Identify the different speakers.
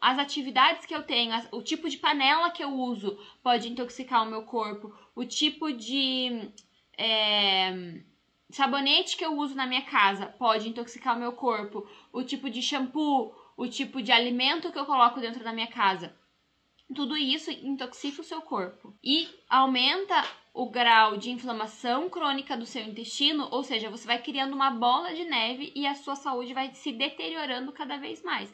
Speaker 1: as atividades que eu tenho, o tipo de panela que eu uso pode intoxicar o meu corpo, o tipo de é, sabonete que eu uso na minha casa pode intoxicar o meu corpo, o tipo de shampoo, o tipo de alimento que eu coloco dentro da minha casa. Tudo isso intoxica o seu corpo e aumenta o grau de inflamação crônica do seu intestino, ou seja, você vai criando uma bola de neve e a sua saúde vai se deteriorando cada vez mais.